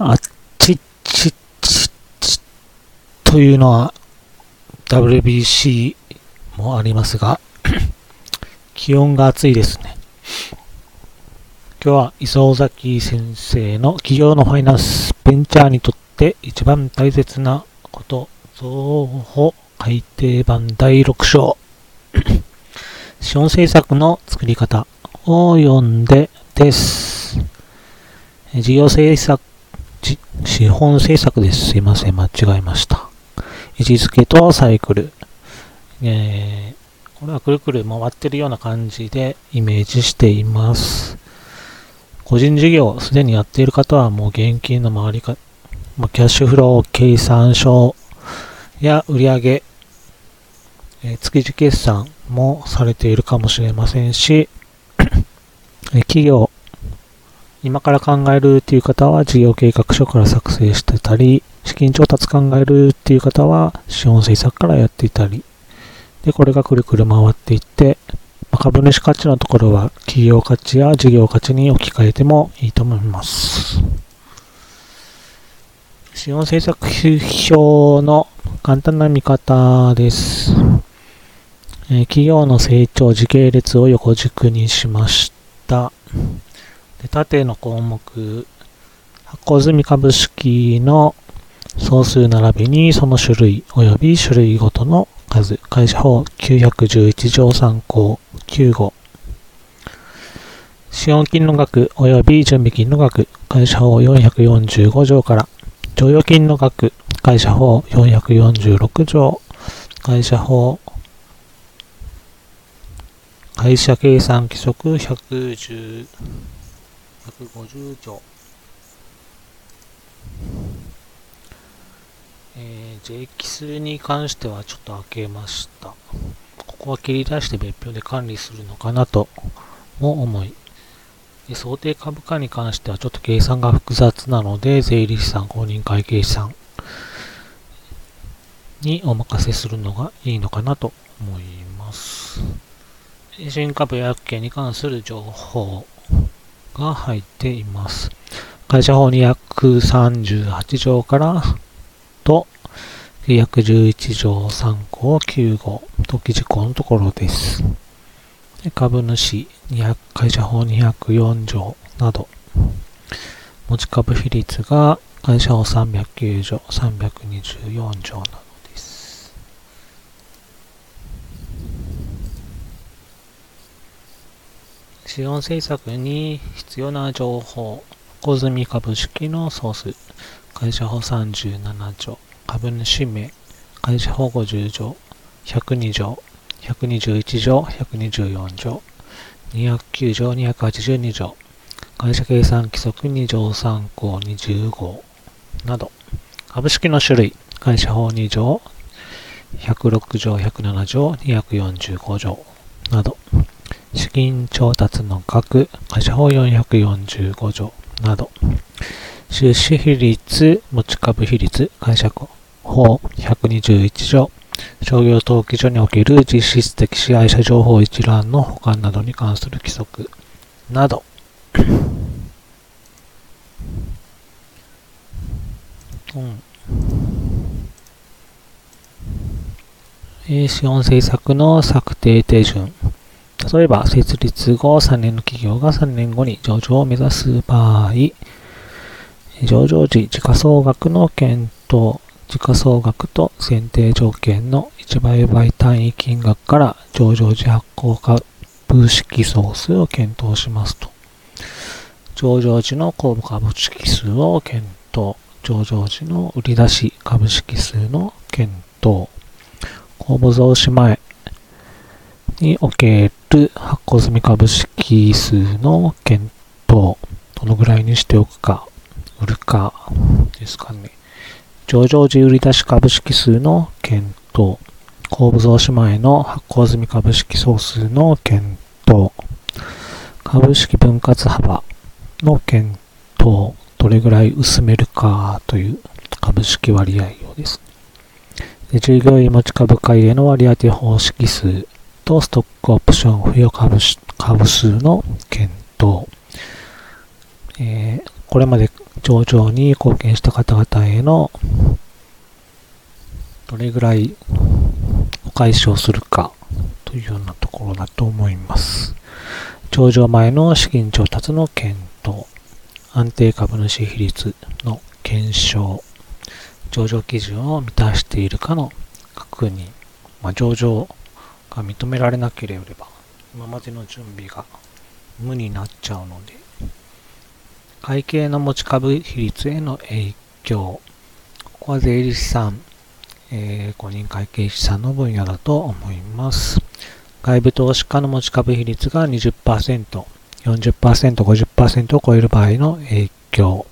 あっちっちっちっちというのは WBC もありますが、気温が暑いですね。今日は磯崎先生の企業のファイナンスベンチャーにとって一番大切なこと、増補改訂版第6章、資本政策の作り方を読んでです。事業政策資本政策です。すいません。間違えました。位置づけとサイクル。えー、これはくるくる回ってるような感じでイメージしています。個人事業、すでにやっている方はもう現金の回りか、まあ、キャッシュフロー、計算書や売上、えー、築地決算もされているかもしれませんし、企業、今から考えるっていう方は事業計画書から作成してたり、資金調達考えるっていう方は資本政策からやっていたり、で、これがくるくる回っていって、株主価値のところは企業価値や事業価値に置き換えてもいいと思います。資本政策表の簡単な見方です。え企業の成長時系列を横軸にしました。で縦の項目、発行済み株式の総数並びにその種類及び種類ごとの数、会社法911条参考95。資本金の額及び準備金の額、会社法445条から、剰余金の額、会社法446条、会社法会社計算規則110 150条。えー、J 奇数に関してはちょっと開けました。ここは切り出して別表で管理するのかなとも思い。で想定株価に関してはちょっと計算が複雑なので、税理士さん、公認会計士さんにお任せするのがいいのかなと思います。新株薬券に関する情報が入っています。会社法238条からと、911条3項9号、登記事項のところです。株主200会社法204条など、持ち株比率が会社法309条、324条などです。資本政策に必要な情報、小積株式の総数、会社法37条、株主名、会社法50条、102条、121条、124条、209条、282条、会社計算規則2条3項20号など、株式の種類、会社法2条、106条、107条、245条など、資金調達の額、会社法445条など、出資比率、持ち株比率、会社法121条、商業登記所における実質的支配者情報一覧の保管などに関する規則など、うん、資本政策の策定手順。例えば、設立後3年の企業が3年後に上場を目指す場合、上場時、時価総額の検討、時価総額と選定条件の1倍倍単位金額から上場時発行株式総数を検討しますと。上場時の公募株式数を検討。上場時の売り出し株式数の検討。公募増資前における発行済み株式数の検討。どのぐらいにしておくか。売るかですかね。上場時売り出し株式数の検討。公募増資前の発行済み株式総数の検討。株式分割幅の検討。どれぐらい薄めるかという株式割合をですね。従業員持ち株会への割当方式数とストックオプション付与株株数の検討。えー、これまで上場に貢献した方々へのどれぐらいお返しをするかというようなところだと思います。上場前の資金調達の検討、安定株主比率の検証、上場基準を満たしているかの確認、まあ、上場が認められなければ、今までの準備が無になっちゃうので、会計の持ち株比率への影響、ここは税理士さん、えー、公認会計士さんの分野だと思います。外部投資家の持ち株比率が20%、40%、50%を超える場合の影響。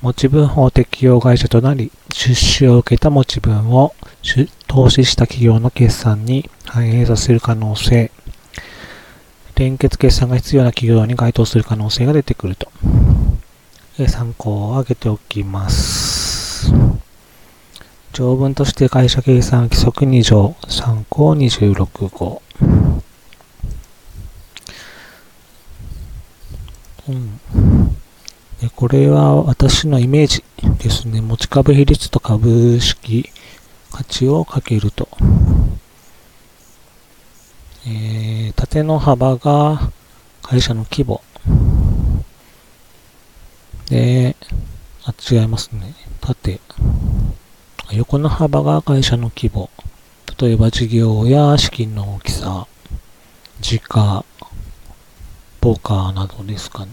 持ち分法適用会社となり、出資を受けた持ち分を投資した企業の決算に反映させる可能性。連結決算が必要な企業に該当する可能性が出てくると。参考を挙げておきます。条文として会社計算規則2条参考26号。うん、でこれは私のイメージですね。持ち株比率と株式価値をかけると。えー、縦の幅が会社の規模。で、あ、違いますね。縦。横の幅が会社の規模。例えば事業や資金の大きさ、時価、ポーカーなどですかね。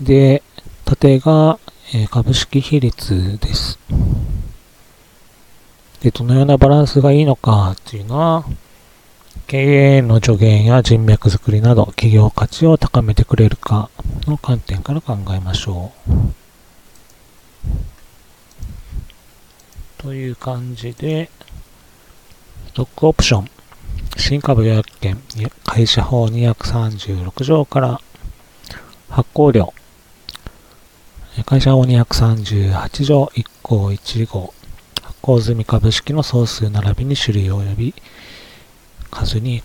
で、縦が、えー、株式比率です。で、どのようなバランスがいいのかっていうのは、経営の助言や人脈づくりなど企業価値を高めてくれるかの観点から考えましょう。という感じで、ストックオプション、新株予約権、会社法236条から発行量、会社法238条1項1号、発行済み株式の総数並びに種類及び数に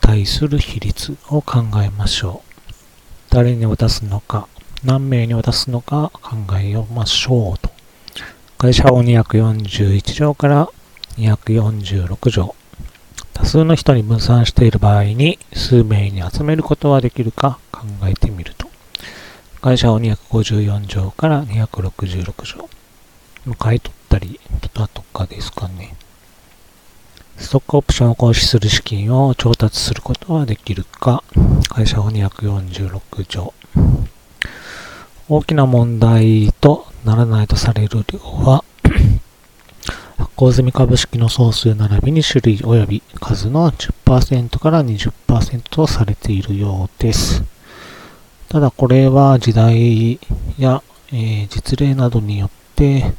対する比率を考えましょう。誰に渡すのか、何名に渡すのか考えましょうと。会社法241条から246条。多数の人に分散している場合に数名に集めることはできるか考えてみると。会社法254条から266条。買い取ったりだとかですかね。ストックオプションを行使する資金を調達することはできるか、会社法246条。大きな問題とならないとされる量は、発行済み株式の総数並びに種類及び数の10%から20%とされているようです。ただこれは時代や、えー、実例などによって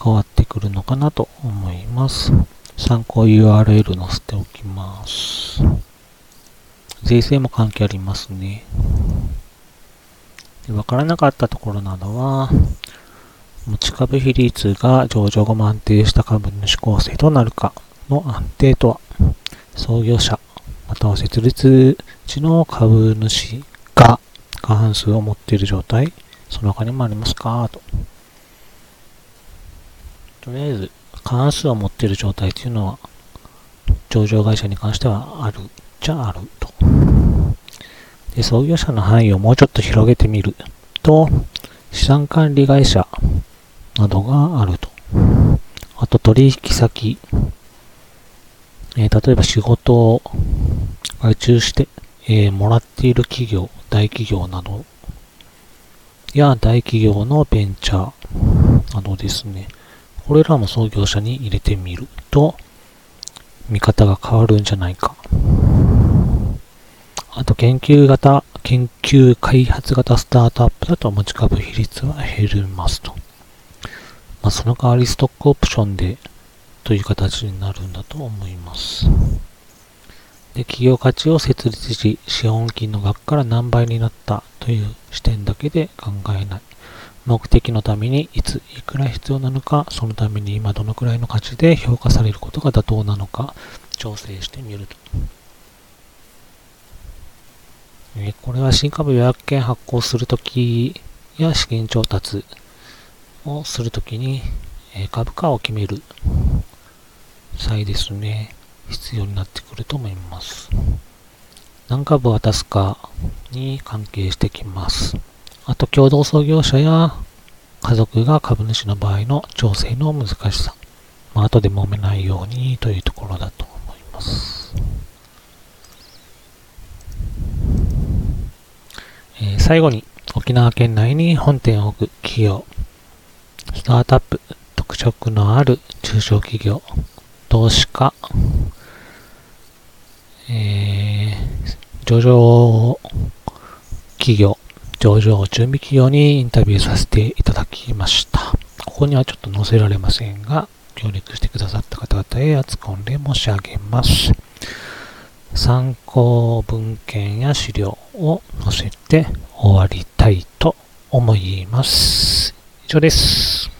変わってくるのかなと思います。参考 URL 載せておきます。税制も関係ありますね。わからなかったところなどは、持ち株比率が上場後も安定した株主構成となるかの安定とは、創業者、または設立時の株主が過半数を持っている状態、その他にもありますかと。とりあえず、過半数を持っている状態というのは、上場会社に関してはあるじゃあると。で、創業者の範囲をもうちょっと広げてみると、資産管理会社などがあると。あと取引先、えー、例えば仕事を外注して、えー、もらっている企業、大企業などや大企業のベンチャーなどですね。これらも創業者に入れてみると、見方が変わるんじゃないか。あと、研究型、研究開発型スタートアップだと持ち株比率は減りますと。まあ、その代わりストックオプションでという形になるんだと思います。で、企業価値を設立し、資本金の額から何倍になったという視点だけで考えない。目的のためにいついくら必要なのか、そのために今どのくらいの価値で評価されることが妥当なのか、調整してみると。えこれは新株予約権発行するときや資金調達をするときに、え株価を決める際ですね、必要になってくると思います。何株渡すかに関係してきます。あと、共同創業者や家族が株主の場合の調整の難しさ。まあ、後で揉めないようにというところだと思います。えー最後に、沖縄県内に本店を置く企業、スタートアップ、特色のある中小企業、投資家、えー上場企業、上場準備企業にインタビューさせていただきました。ここにはちょっと載せられませんが、協力してくださった方々へ厚く御礼申し上げます。参考文献や資料を載せて終わりたいと思います。以上です。